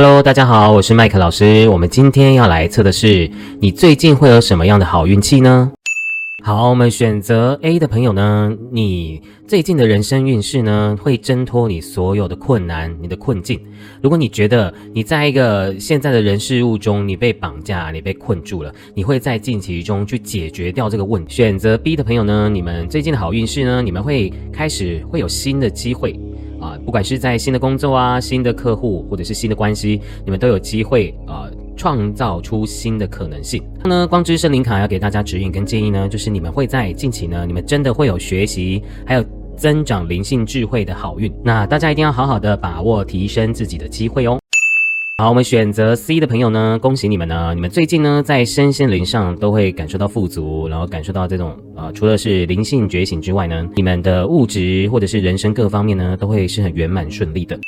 Hello，大家好，我是麦克老师。我们今天要来测的是你最近会有什么样的好运气呢？好，我们选择 A 的朋友呢，你最近的人生运势呢，会挣脱你所有的困难、你的困境。如果你觉得你在一个现在的人事物中，你被绑架、你被困住了，你会在近期中去解决掉这个问题。选择 B 的朋友呢，你们最近的好运势呢，你们会开始会有新的机会。啊，不管是在新的工作啊、新的客户或者是新的关系，你们都有机会啊，创造出新的可能性。那呢，光之森林卡要给大家指引跟建议呢，就是你们会在近期呢，你们真的会有学习，还有增长灵性智慧的好运。那大家一定要好好的把握提升自己的机会哦。好，我们选择 C 的朋友呢，恭喜你们呢！你们最近呢，在身心灵上都会感受到富足，然后感受到这种呃，除了是灵性觉醒之外呢，你们的物质或者是人生各方面呢，都会是很圆满顺利的。